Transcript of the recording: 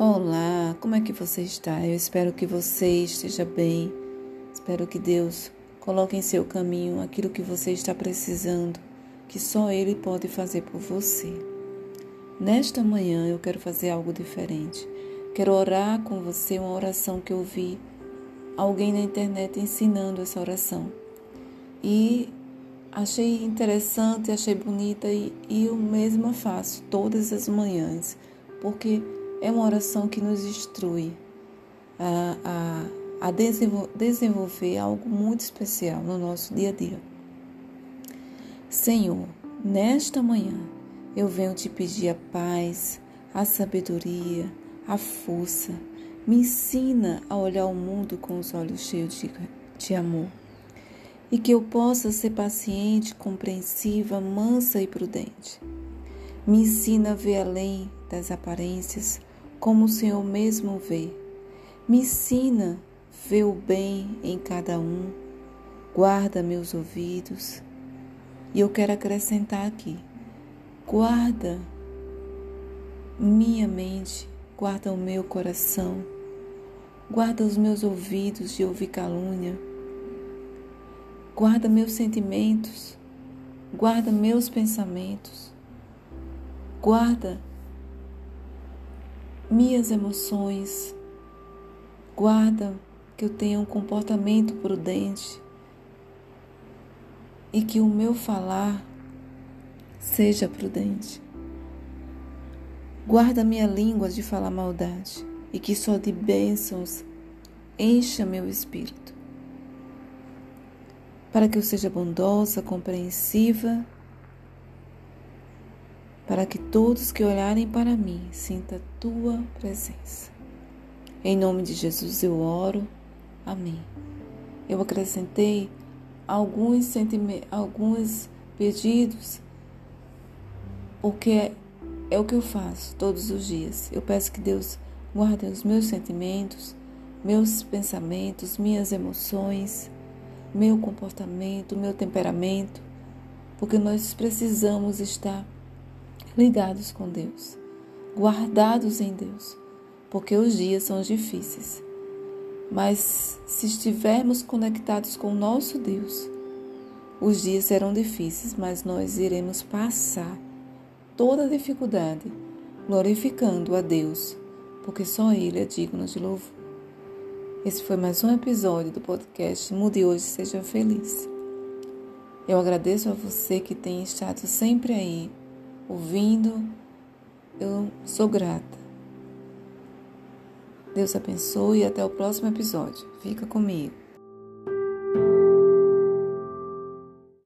Olá, como é que você está? Eu espero que você esteja bem. Espero que Deus coloque em seu caminho aquilo que você está precisando, que só Ele pode fazer por você. Nesta manhã eu quero fazer algo diferente. Quero orar com você uma oração que eu vi alguém na internet ensinando essa oração. E achei interessante, achei bonita e, e eu mesma faço todas as manhãs, porque é uma oração que nos instrui a, a, a desenvolver algo muito especial no nosso dia a dia. Senhor, nesta manhã eu venho te pedir a paz, a sabedoria, a força. Me ensina a olhar o mundo com os olhos cheios de, de amor. E que eu possa ser paciente, compreensiva, mansa e prudente. Me ensina a ver além das aparências, como o Senhor mesmo vê. Me ensina ver o bem em cada um, guarda meus ouvidos. E eu quero acrescentar aqui: guarda minha mente, guarda o meu coração, guarda os meus ouvidos de ouvir calúnia, guarda meus sentimentos, guarda meus pensamentos, guarda minhas emoções. Guarda que eu tenha um comportamento prudente e que o meu falar seja prudente. Guarda minha língua de falar maldade e que só de bênçãos encha meu espírito. Para que eu seja bondosa, compreensiva para que todos que olharem para mim sinta tua presença. Em nome de Jesus eu oro. Amém. Eu acrescentei alguns alguns pedidos, porque é o que eu faço todos os dias. Eu peço que Deus guarde os meus sentimentos, meus pensamentos, minhas emoções, meu comportamento, meu temperamento, porque nós precisamos estar ligados com Deus, guardados em Deus, porque os dias são difíceis. Mas se estivermos conectados com o nosso Deus, os dias serão difíceis, mas nós iremos passar toda a dificuldade glorificando a Deus, porque só Ele é digno de louvor. Esse foi mais um episódio do podcast Mude Hoje Seja Feliz. Eu agradeço a você que tem estado sempre aí ouvindo, eu sou grata. Deus abençoe e até o próximo episódio. Fica comigo.